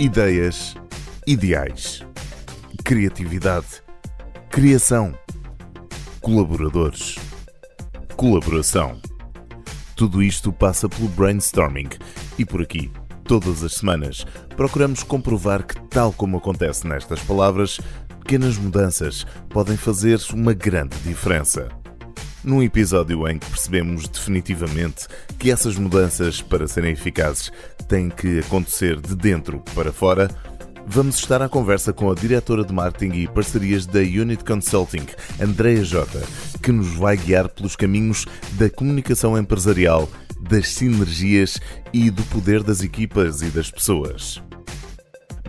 Ideias, ideais, criatividade, criação, colaboradores, colaboração. Tudo isto passa pelo brainstorming e por aqui, todas as semanas, procuramos comprovar que, tal como acontece nestas palavras, pequenas mudanças podem fazer uma grande diferença. Num episódio em que percebemos definitivamente que essas mudanças, para serem eficazes, têm que acontecer de dentro para fora, vamos estar à conversa com a diretora de marketing e parcerias da Unit Consulting, Andrea Jota, que nos vai guiar pelos caminhos da comunicação empresarial, das sinergias e do poder das equipas e das pessoas.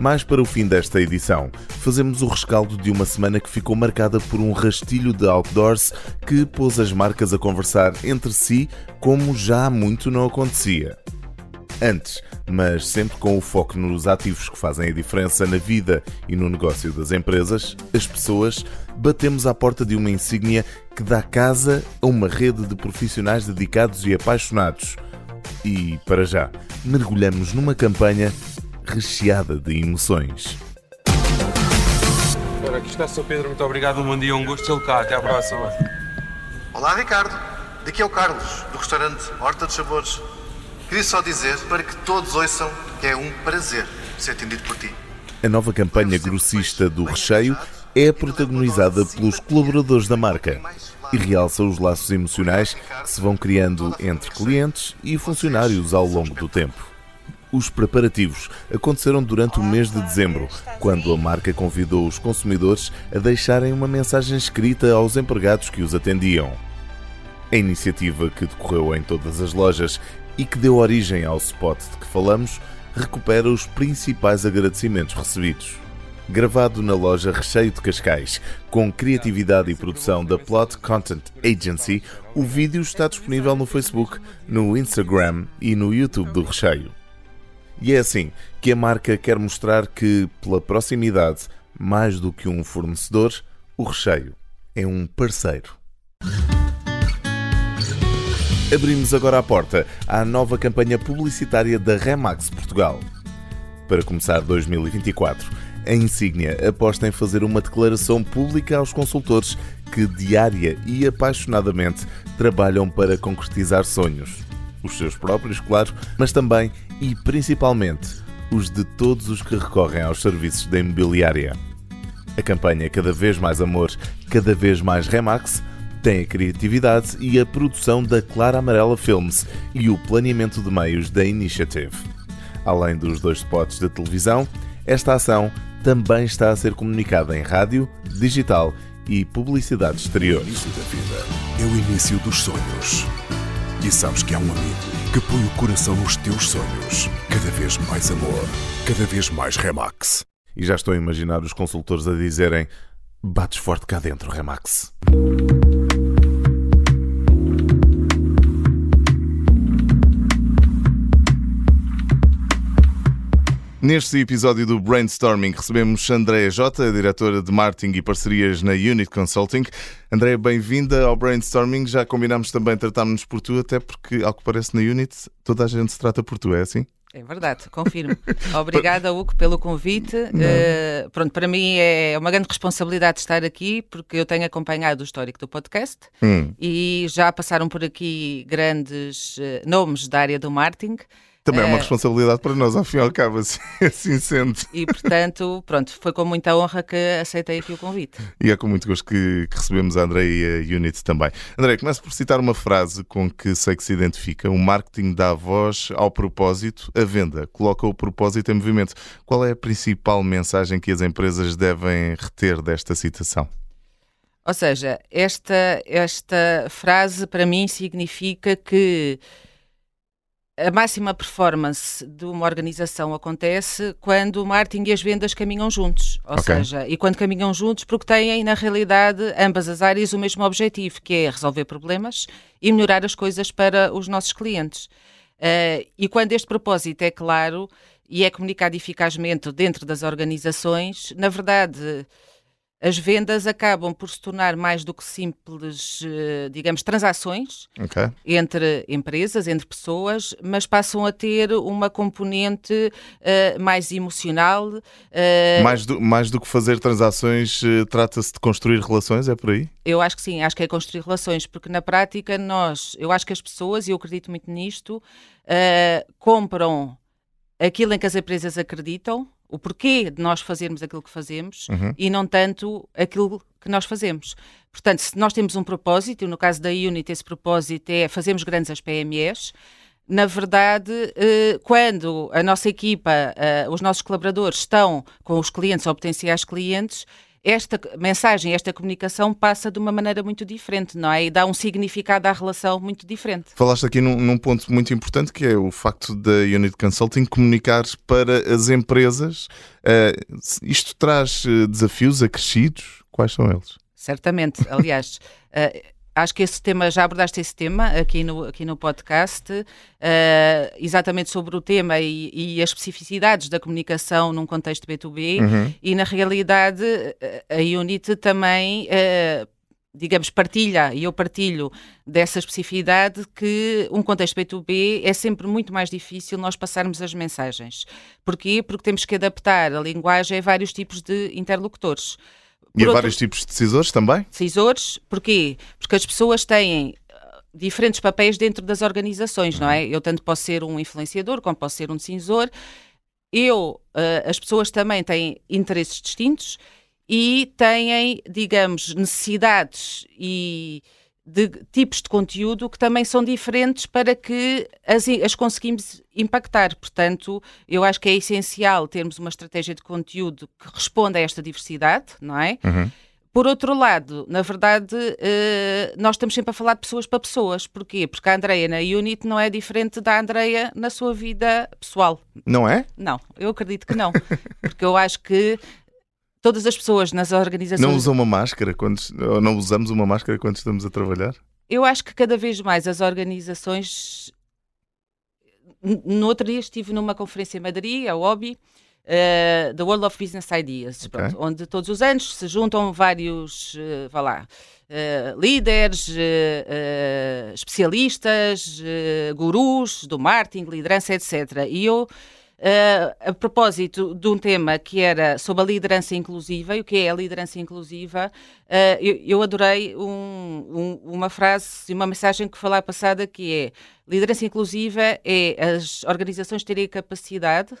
Mais para o fim desta edição, fazemos o rescaldo de uma semana que ficou marcada por um rastilho de outdoors que pôs as marcas a conversar entre si como já há muito não acontecia. Antes, mas sempre com o foco nos ativos que fazem a diferença na vida e no negócio das empresas, as pessoas, batemos à porta de uma insígnia que dá casa a uma rede de profissionais dedicados e apaixonados. E, para já, mergulhamos numa campanha recheada de emoções. Ora, aqui está Sr. Pedro, muito obrigado, um bom dia, um gosto de cá, até à próxima. Olá, Ricardo. Daqui é o Carlos, do restaurante Horta dos Sabores. Queria só dizer para que todos ouçam que é um prazer ser atendido por ti. A nova campanha grossista do recheio é protagonizada pelos colaboradores da marca e realça os laços emocionais que se vão criando entre clientes e funcionários ao longo do tempo. Os preparativos aconteceram durante o mês de dezembro, quando a marca convidou os consumidores a deixarem uma mensagem escrita aos empregados que os atendiam. A iniciativa, que decorreu em todas as lojas e que deu origem ao spot de que falamos, recupera os principais agradecimentos recebidos. Gravado na loja Recheio de Cascais, com criatividade e produção da Plot Content Agency, o vídeo está disponível no Facebook, no Instagram e no YouTube do Recheio. E é assim que a marca quer mostrar que, pela proximidade, mais do que um fornecedor, o recheio é um parceiro. Abrimos agora a porta à nova campanha publicitária da Remax Portugal. Para começar 2024, a Insígnia aposta em fazer uma declaração pública aos consultores que diária e apaixonadamente trabalham para concretizar sonhos. Os seus próprios, claro, mas também e principalmente os de todos os que recorrem aos serviços da imobiliária. A campanha Cada vez mais amor, cada vez mais Remax tem a criatividade e a produção da Clara Amarela Films e o planeamento de meios da Initiative. Além dos dois spots de televisão, esta ação também está a ser comunicada em rádio, digital e publicidade exterior. O início da vida é o início dos sonhos. E sabes que há um amigo que põe o coração nos teus sonhos. Cada vez mais amor, cada vez mais Remax. E já estou a imaginar os consultores a dizerem: bates forte cá dentro, Remax. Neste episódio do Brainstorming recebemos Andréa Jota, diretora de marketing e parcerias na Unit Consulting. Andréa, bem-vinda ao Brainstorming. Já combinámos também tratarmos-nos por tu, até porque, ao que parece, na Unit toda a gente se trata por tu, é assim? É verdade, confirmo. Obrigada, Hugo, pelo convite. Uh, pronto, para mim é uma grande responsabilidade estar aqui, porque eu tenho acompanhado o histórico do podcast hum. e já passaram por aqui grandes uh, nomes da área do marketing. Também é uma eh, responsabilidade para nós, ao fim e ao cabo, assim, assim sendo. E, portanto, pronto, foi com muita honra que aceitei aqui o convite. E é com muito gosto que, que recebemos a André e a Unit também. André, começo por citar uma frase com que sei que se identifica. O marketing dá voz ao propósito, a venda coloca o propósito em movimento. Qual é a principal mensagem que as empresas devem reter desta citação? Ou seja, esta, esta frase para mim significa que a máxima performance de uma organização acontece quando o marketing e as vendas caminham juntos. Ou okay. seja, e quando caminham juntos porque têm, na realidade, ambas as áreas o mesmo objetivo, que é resolver problemas e melhorar as coisas para os nossos clientes. Uh, e quando este propósito é claro e é comunicado eficazmente dentro das organizações, na verdade as vendas acabam por se tornar mais do que simples, eh, digamos, transações okay. entre empresas, entre pessoas, mas passam a ter uma componente uh, mais emocional. Uh... Mais, do, mais do que fazer transações, uh, trata-se de construir relações, é por aí? Eu acho que sim, acho que é construir relações, porque na prática nós, eu acho que as pessoas, e eu acredito muito nisto, compram aquilo em que as empresas acreditam o porquê de nós fazermos aquilo que fazemos uhum. e não tanto aquilo que nós fazemos. Portanto, se nós temos um propósito, e no caso da Unity esse propósito é fazermos grandes as PMEs, na verdade, eh, quando a nossa equipa, eh, os nossos colaboradores estão com os clientes ou potenciais clientes, esta mensagem, esta comunicação passa de uma maneira muito diferente, não é? E dá um significado à relação muito diferente. Falaste aqui num, num ponto muito importante que é o facto da Unit Consulting comunicar para as empresas. Uh, isto traz eh, desafios acrescidos? Quais são eles? Certamente. Aliás, uh, acho que esse tema, já abordaste esse tema aqui no, aqui no podcast, uh, exatamente sobre o tema e, e, as especificidades da comunicação num contexto B2B, uhum. e na realidade a Unit também. Uh, digamos, partilha, e eu partilho dessa especificidade, que um contexto B2B é sempre muito mais difícil nós passarmos as mensagens. Porquê? Porque temos que adaptar a linguagem a vários tipos de interlocutores. E a vários tipos de decisores também? Decisores, porquê? Porque as pessoas têm uh, diferentes papéis dentro das organizações, não é? Eu tanto posso ser um influenciador como posso ser um decisor. Eu, uh, as pessoas também têm interesses distintos e têm, digamos, necessidades e de tipos de conteúdo que também são diferentes para que as, as conseguimos impactar. Portanto, eu acho que é essencial termos uma estratégia de conteúdo que responda a esta diversidade, não é? Uhum. Por outro lado, na verdade, uh, nós estamos sempre a falar de pessoas para pessoas. Porquê? Porque a Andreia na Unit não é diferente da Andreia na sua vida pessoal. Não é? Não, eu acredito que não. porque eu acho que todas as pessoas nas organizações. Não usam uma máscara quando. Não usamos uma máscara quando estamos a trabalhar? Eu acho que cada vez mais as organizações. No outro dia estive numa conferência em Madrid, a OBI, uh, The World of Business Ideas, okay. pronto, onde todos os anos se juntam vários, uh, vá lá, uh, líderes, uh, especialistas, gurus do marketing, liderança, etc. E eu Uh, a propósito de um tema que era sobre a liderança inclusiva, e o que é a liderança inclusiva, uh, eu, eu, adorei um, um, uma frase e uma mensagem que foi lá passada que é liderança inclusiva é as organizações terem a capacidade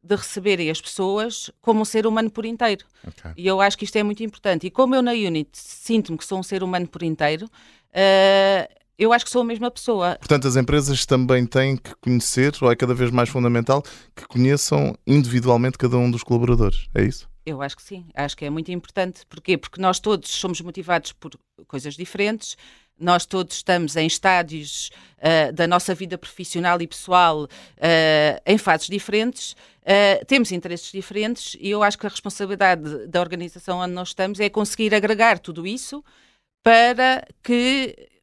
de receberem as pessoas como um ser humano por inteiro. Okay. E eu acho que isto é muito importante. E como eu na Unit sinto-me que sou um ser humano por inteiro, uh, eu acho que sou a mesma pessoa. Portanto, as empresas também têm que conhecer, ou é cada vez mais fundamental, que conheçam individualmente cada um dos colaboradores. É isso? Eu acho que sim. Acho que é muito importante. Porquê? Porque nós todos somos motivados por coisas diferentes. Nós todos estamos em estádios uh, da nossa vida profissional e pessoal uh, em fases diferentes, uh, temos interesses diferentes e eu acho que a responsabilidade da organização onde nós estamos é conseguir agregar tudo isso para que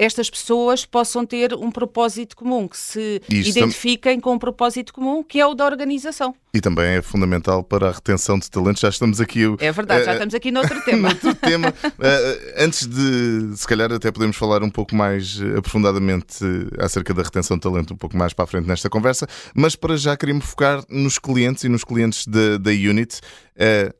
estas pessoas possam ter um propósito comum, que se Isto identifiquem tam... com um propósito comum, que é o da organização. E também é fundamental para a retenção de talentos. Já estamos aqui. É verdade, uh, já eh, estamos aqui noutro tema. noutro tema. Uh, antes de, se calhar, até podemos falar um pouco mais aprofundadamente acerca da retenção de talento, um pouco mais para a frente nesta conversa, mas para já queríamos focar nos clientes e nos clientes da, da Unit. Uh,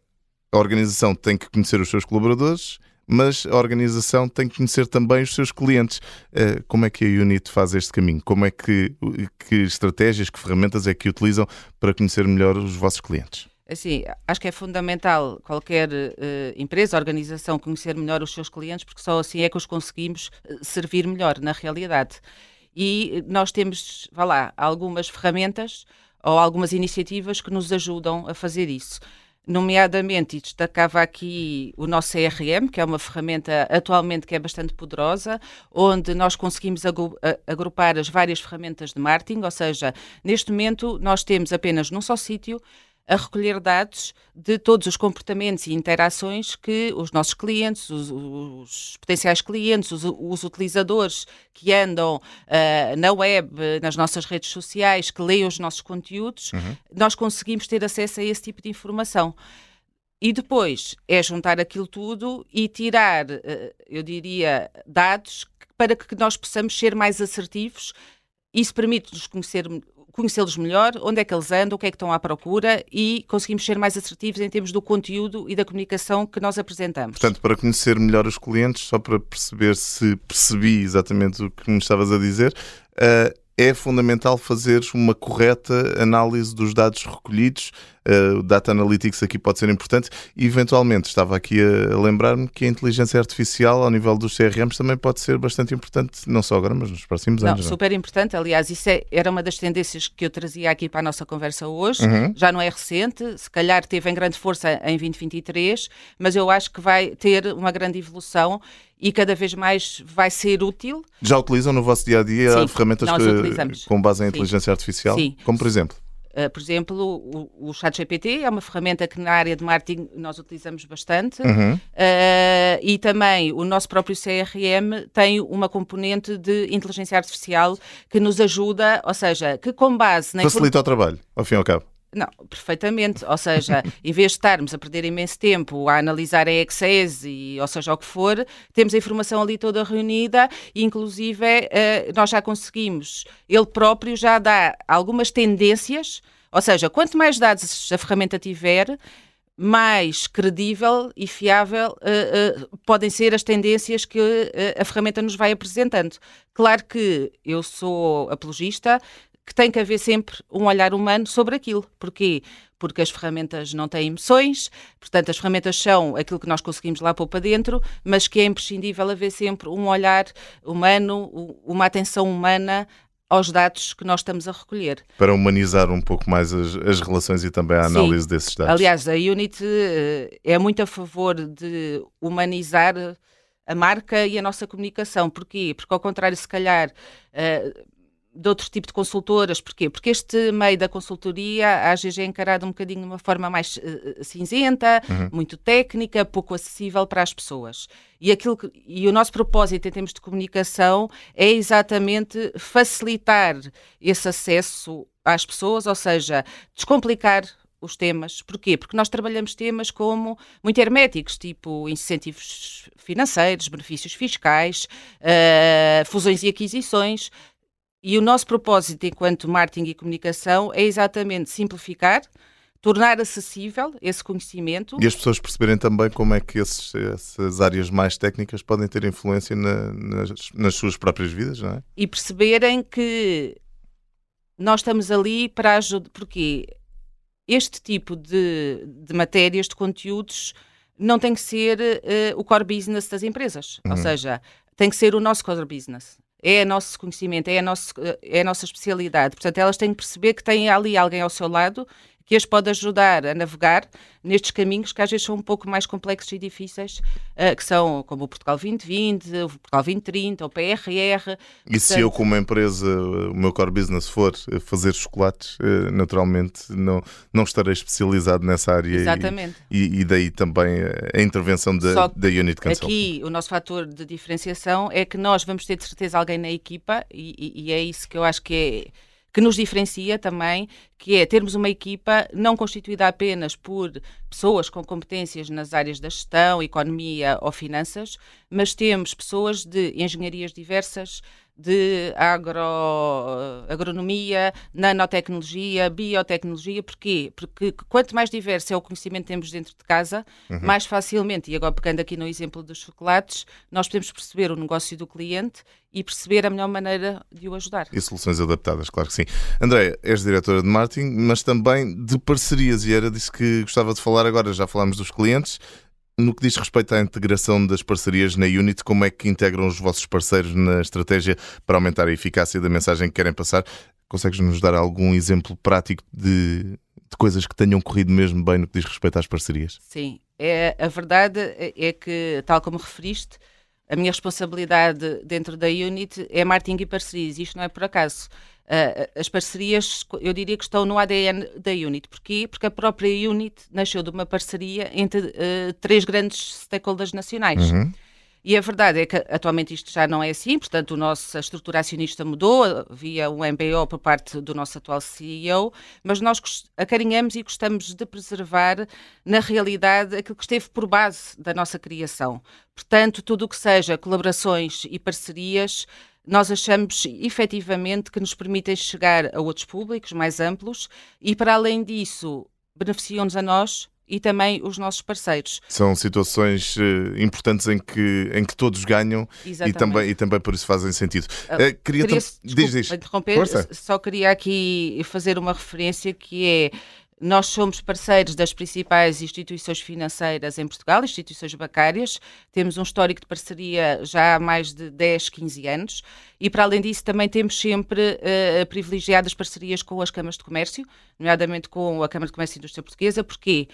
a organização tem que conhecer os seus colaboradores mas a organização tem que conhecer também os seus clientes. Eh, como é que a Unit faz este caminho? Como é que, que estratégias, que ferramentas é que utilizam para conhecer melhor os vossos clientes? Assim, acho que é fundamental qualquer uh, empresa, organização conhecer melhor os seus clientes, porque só assim é que os conseguimos eh, servir melhor na realidade. E nós temos, vá lá, algumas ferramentas ou algumas iniciativas que nos ajudam a fazer isso nomeadamente, e destacava aqui o nosso CRM, que é uma ferramenta atualmente que é bastante poderosa, onde nós conseguimos agrupar as várias ferramentas de marketing, ou seja, neste momento nós temos apenas num só sítio a recolher dados de todos os comportamentos e interações que os nossos clientes, os, os potenciais clientes, os, os, utilizadores que andam uh, na web, nas nossas redes sociais, que leem os nossos conteúdos, uhum. nós conseguimos ter acesso a esse tipo de informação. E depois é juntar aquilo tudo e tirar, eh, eu diria, dados para que nós possamos ser mais assertivos. Isso permite-nos conhecer conhecê-los melhor, onde é que eles andam, o que é que estão à procura e conseguimos ser mais assertivos em termos do conteúdo e da comunicação que nós apresentamos. Portanto, para conhecer melhor os clientes, só para perceber se percebi exatamente o que me estavas a dizer, uh, é fundamental fazer uma correta análise dos dados recolhidos. Uh, o Data Analytics aqui pode ser importante. E, eventualmente, estava aqui a lembrar-me que a inteligência artificial, ao nível dos CRMs, também pode ser bastante importante, não só agora, mas nos próximos não, anos. Não, é? super importante. Aliás, isso é, era uma das tendências que eu trazia aqui para a nossa conversa hoje. Uhum. Já não é recente, se calhar teve em grande força em 2023, mas eu acho que vai ter uma grande evolução e cada vez mais vai ser útil. Já utilizam no vosso dia a dia ferramentas que, com base em inteligência Sim. artificial? Sim. Como por exemplo? Uh, por exemplo, o, o ChatGPT é uma ferramenta que na área de marketing nós utilizamos bastante uhum. uh, e também o nosso próprio CRM tem uma componente de inteligência artificial que nos ajuda, ou seja, que com base... Na Facilita o trabalho, ao fim e ao cabo. Não, perfeitamente. Ou seja, em vez de estarmos a perder imenso tempo a analisar em Excel e ou seja o que for, temos a informação ali toda reunida e inclusive eh, nós já conseguimos, ele próprio já dá algumas tendências, ou seja, quanto mais dados a ferramenta tiver, mais credível e fiável uh, uh, podem ser as tendências que uh, a ferramenta nos vai apresentando. Claro que eu sou apologista que tem que haver sempre um olhar humano sobre aquilo. Porquê? Porque as ferramentas não têm emoções, portanto, as ferramentas são aquilo que nós conseguimos lá pôr para dentro, mas que é imprescindível haver sempre um olhar humano, uma atenção humana aos dados que nós estamos a recolher. Para humanizar um pouco mais as, as relações e também a análise Sim. desses dados. Aliás, a Unity eh, é muito a favor de humanizar a marca e a nossa comunicação. Porquê? Porque, ao contrário, se calhar. De outro tipo de consultoras. Porquê? Porque este meio da consultoria às vezes é encarado um bocadinho de uma forma mais uh, cinzenta, uhum. muito técnica, pouco acessível para as pessoas. E, aquilo que, e o nosso propósito em termos de comunicação é exatamente facilitar esse acesso às pessoas, ou seja, descomplicar os temas. Porquê? Porque nós trabalhamos temas como muito herméticos, tipo incentivos financeiros, benefícios fiscais, uh, fusões e aquisições. E o nosso propósito enquanto marketing e comunicação é exatamente simplificar, tornar acessível esse conhecimento. E as pessoas perceberem também como é que esses, essas áreas mais técnicas podem ter influência na, nas, nas, suas próprias vidas, não é? E perceberem que nós estamos ali para ajudar. Porque este tipo de, de matérias, de conteúdos, não tem que ser uh, o core business das empresas. Uhum. Ou seja, tem que ser o nosso core business é nosso conhecimento, é a, nosso, é a nossa especialidade. Portanto, elas têm que perceber que têm ali alguém ao seu lado que as pode ajudar a navegar nestes caminhos que às vezes são um pouco mais complexos e difíceis, uh, que são como o Portugal 2020, o Portugal 2030, o PRR. E portanto... se eu, como empresa, o meu core business for fazer chocolates, uh, naturalmente não, não estarei especializado nessa área. Exatamente. E, e daí também a intervenção da, da Unit Consulting. Aqui o nosso fator de diferenciação é que nós vamos ter de certeza alguém na equipa e, e, e é isso que eu acho que é que nos diferencia também, que é termos uma equipa não constituída apenas por pessoas com competências nas áreas da gestão, economia ou finanças, mas temos pessoas de engenharias diversas, de agro, agronomia, nanotecnologia, biotecnologia. Porquê? Porque quanto mais diverso é o conhecimento que temos dentro de casa, uhum. mais facilmente, e agora pegando aqui no exemplo dos chocolates, nós podemos perceber o negócio do cliente e perceber a melhor maneira de o ajudar. E soluções adaptadas, claro que sim. André, és diretora de marketing, mas também de parcerias, e era disso que gostava de falar agora. Já falámos dos clientes, no que diz respeito à integração das parcerias na Unity, como é que integram os vossos parceiros na estratégia para aumentar a eficácia da mensagem que querem passar? Consegues-nos dar algum exemplo prático de, de, coisas que tenham corrido mesmo bem no que diz respeito às parcerias? Sim, é, a verdade é que, tal como referiste, a minha responsabilidade dentro da Unity é marketing e parcerias. Isto não é por acaso. Uh, as parcerias, eu diria que estão no ADN da Unit. Porquê? Porque a própria Unit nasceu de uma parceria entre uh, três grandes stakeholders nacionais. Uhum. E a verdade é que atualmente isto já não é assim, portanto, a nossa estrutura acionista mudou, via um MBO por parte do nosso atual CEO, mas nós acarinhamos e gostamos de preservar, na realidade, aquilo que esteve por base da nossa criação. Portanto, tudo o que seja colaborações e parcerias, nós achamos efetivamente que nos permitem chegar a outros públicos mais amplos e, para além disso, beneficiam-nos a nós e também os nossos parceiros. São situações uh, importantes em que, em que todos ganham e também, e também por isso fazem sentido. Uh, queria, queria diz, diz. interromper, Força. só queria aqui fazer uma referência que é nós somos parceiros das principais instituições financeiras em Portugal, instituições bancárias. Temos um histórico de parceria já há mais de 10, 15 anos. E, para além disso, também temos sempre uh, privilegiadas parcerias com as câmaras de comércio, nomeadamente com a Câmara de Comércio e Indústria Portuguesa. Porquê?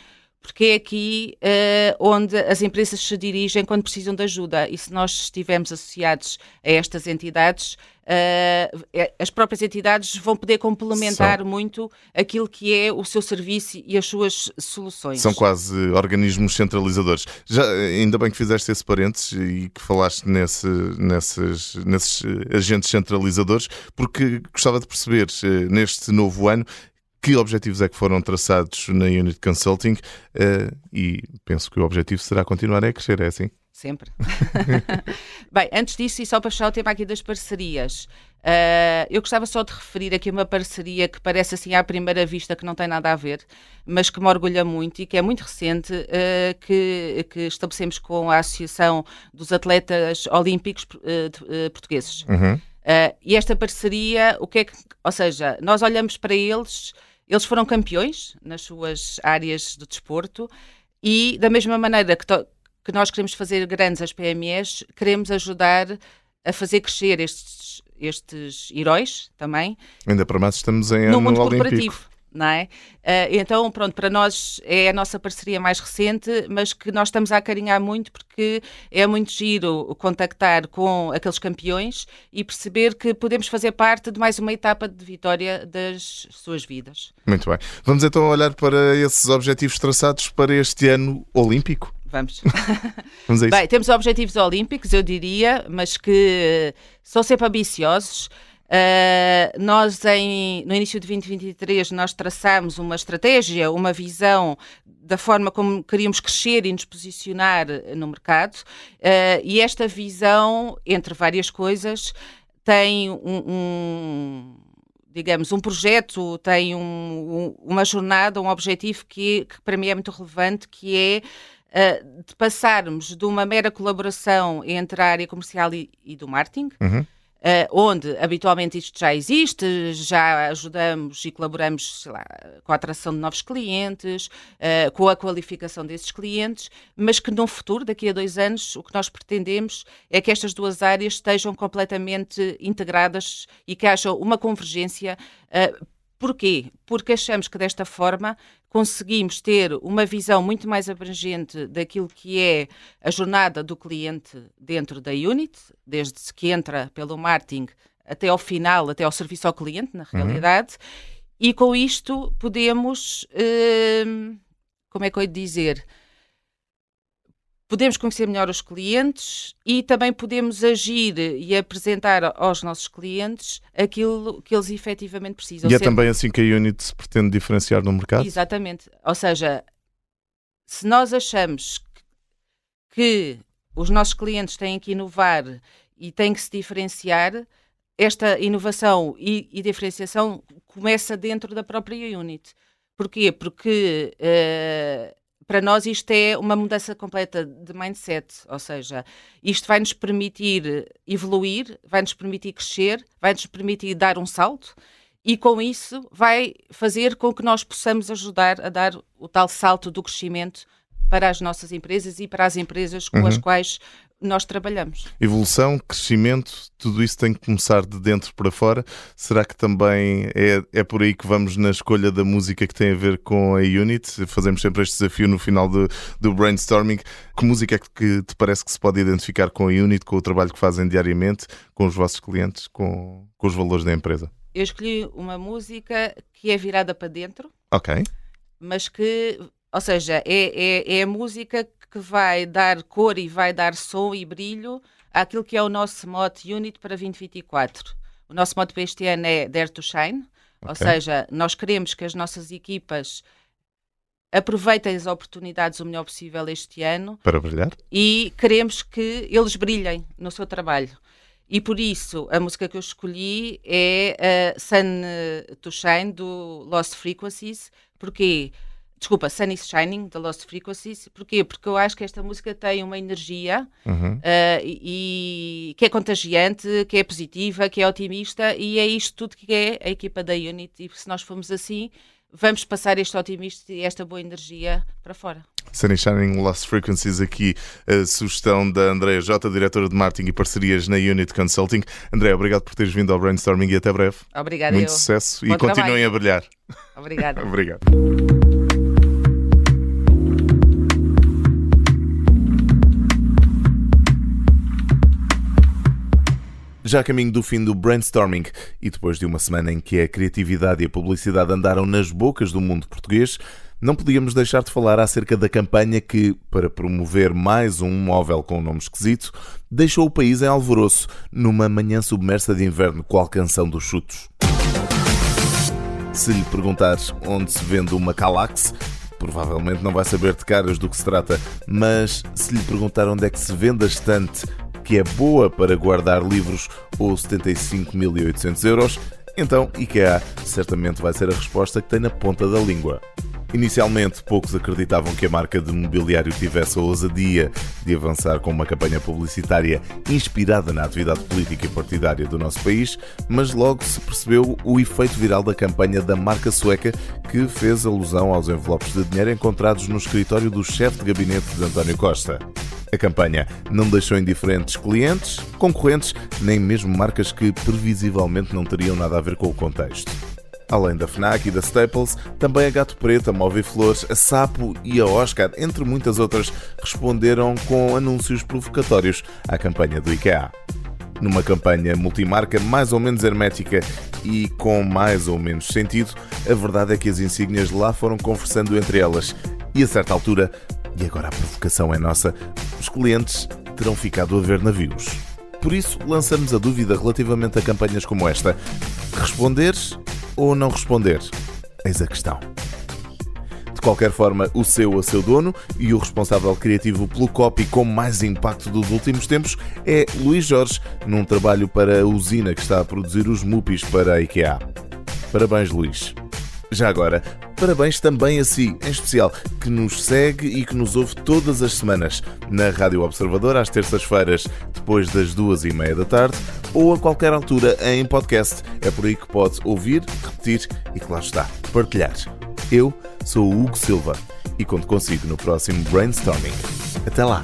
porque é aqui uh, onde as empresas se dirigem quando precisam de ajuda. E se nós estivermos associados a estas entidades, uh, as próprias entidades vão poder complementar São... muito aquilo que é o seu serviço e as suas soluções. São quase organismos centralizadores. Já, ainda bem que fizeste esse parênteses e que falaste nesse, nesses, nesses agentes centralizadores, porque gostava de perceber neste novo ano que objetivos é que foram traçados na Unit Consulting uh, e penso que o objetivo será continuar a crescer, é assim? Sempre. Bem, antes disso, e só para fechar o tema aqui das parcerias, uh, eu gostava só de referir aqui uma parceria que parece assim à primeira vista que não tem nada a ver, mas que me orgulha muito e que é muito recente, uh, que, que, estabelecemos com a Associação dos Atletas Olímpicos Portugueses. Uhum. e esta parceria, o que é que, ou seja, nós olhamos para eles eles foram campeões nas suas áreas de desporto e, da mesma maneira que, que nós queremos fazer grandes as PMEs, queremos ajudar a fazer crescer estes, estes heróis também. Ainda para mais estamos em no ano mundo olímpico. corporativo não é? Uh, então, pronto, para nós é a nossa parceria mais recente, mas que nós estamos a acarinhar muito porque é muito giro contactar com aqueles campeões e perceber que podemos fazer parte de mais uma etapa de vitória das suas vidas. Muito bem. Vamos então olhar para esses objetivos traçados para este ano olímpico? Vamos. Vamos a isso. Bem, temos objetivos olímpicos, eu diria, mas que são sempre ambiciosos. Uh, nós, em, no início de 2023, nós traçámos uma estratégia, uma visão da forma como queríamos crescer e nos posicionar no mercado. Uh, e esta visão, entre várias coisas, tem um, um digamos, um projeto, tem um, um, uma jornada, um objetivo que, que, para mim é muito relevante, que é uh, de passarmos de uma mera colaboração entre a área comercial e, e do marketing, uhum Uh, onde habitualmente isto já existe, já ajudamos e colaboramos lá, com a atração de novos clientes, uh, com a qualificação desses clientes, mas que no futuro, daqui a dois anos, o que nós pretendemos é que estas duas áreas estejam completamente integradas e que haja uma convergência. Porquê? Porque achamos que desta forma conseguimos ter uma visão muito mais abrangente daquilo que é a jornada do cliente dentro da unit, desde que entra pelo marketing até ao final, até ao serviço ao cliente, na uhum. realidade, uhum. e com isto podemos, hum, como é que eu ia dizer, podemos conhecer melhor os clientes e também podemos agir e apresentar aos nossos clientes aquilo que eles efetivamente precisam. E é também assim que a Unit se pretende diferenciar no mercado? Exatamente. Ou seja, se nós achamos que os nossos clientes têm que inovar e têm que se diferenciar, esta inovação e, e diferenciação começa dentro da própria Unit. Porquê? Porque uh, para nós isto é uma mudança completa de mindset, ou seja, isto vai nos permitir evoluir, vai nos permitir crescer, vai nos permitir dar um salto e com isso vai fazer com que nós possamos ajudar a dar o tal salto do crescimento para as nossas empresas e para as empresas com uhum. as quais nós trabalhamos. Evolução, crescimento, tudo isso tem que começar de dentro para fora. Será que também é, é por aí que vamos na escolha da música que tem a ver com a Unit? Fazemos sempre este desafio no final do, do brainstorming. Que música é que te parece que se pode identificar com a Unit, com o trabalho que fazem diariamente, com os vossos clientes, com, com os valores da empresa? Eu escolhi uma música que é virada para dentro. Ok. Mas que Ou seja, é, é, é a música que vai dar cor e vai dar som e brilho àquilo que é o nosso mote unit para 2024. O nosso mote para este ano é Dare to Shine, okay. ou seja, nós queremos que as nossas equipas aproveitem as oportunidades o melhor possível este ano. Para brilhar. E queremos que eles brilhem no seu trabalho. E por isso, a música que eu escolhi é a Sun to Shine, do Lost Frequencies. Porquê? Desculpa, Sun is Shining, da Lost Frequencies. Porquê? Porque eu acho que esta música tem uma energia uhum. uh, e, que é contagiante, que é positiva, que é otimista e é isto tudo que é a equipa da Unity. E se nós formos assim, vamos passar este otimismo e esta boa energia para fora. Sunny Shining Lost Frequencies, aqui a sugestão da Andréa Jota, diretora de marketing e parcerias na Unit Consulting. André, obrigado por teres vindo ao Brainstorming e até breve. Obrigada. Muito eu. sucesso Bom e trabalho. continuem a brilhar. Obrigada. obrigado. Já a caminho do fim do brainstorming e depois de uma semana em que a criatividade e a publicidade andaram nas bocas do mundo português, não podíamos deixar de falar acerca da campanha que, para promover mais um móvel com um nome esquisito, deixou o país em alvoroço numa manhã submersa de inverno com a canção dos chutos. Se lhe perguntar onde se vende uma Calax, provavelmente não vai saber de caras do que se trata, mas se lhe perguntar onde é que se vende a estante que é boa para guardar livros ou 75.800 euros, então IKEA certamente vai ser a resposta que tem na ponta da língua. Inicialmente, poucos acreditavam que a marca de mobiliário tivesse a ousadia de avançar com uma campanha publicitária inspirada na atividade política e partidária do nosso país, mas logo se percebeu o efeito viral da campanha da marca sueca que fez alusão aos envelopes de dinheiro encontrados no escritório do chefe de gabinete de António Costa. A campanha não deixou indiferentes clientes, concorrentes, nem mesmo marcas que previsivelmente não teriam nada a ver com o contexto. Além da FNAC e da Staples, também a Gato Preto, a Move Flores, a Sapo e a Oscar, entre muitas outras, responderam com anúncios provocatórios à campanha do IKEA. Numa campanha multimarca mais ou menos hermética e com mais ou menos sentido, a verdade é que as insígnias lá foram conversando entre elas e a certa altura e agora a provocação é nossa. Os clientes terão ficado a ver navios. Por isso, lançamos a dúvida relativamente a campanhas como esta: responder ou não responder? Eis a questão. De qualquer forma, o seu a seu dono e o responsável criativo pelo copy com mais impacto dos últimos tempos é Luís Jorge, num trabalho para a usina que está a produzir os mupis para a IKEA. Parabéns, Luís. Já agora, parabéns também a si, em especial, que nos segue e que nos ouve todas as semanas na Rádio Observador, às terças-feiras, depois das duas e meia da tarde, ou a qualquer altura em podcast. É por aí que pode ouvir, repetir e, claro está, partilhar. Eu sou o Hugo Silva e conto consigo no próximo Brainstorming. Até lá!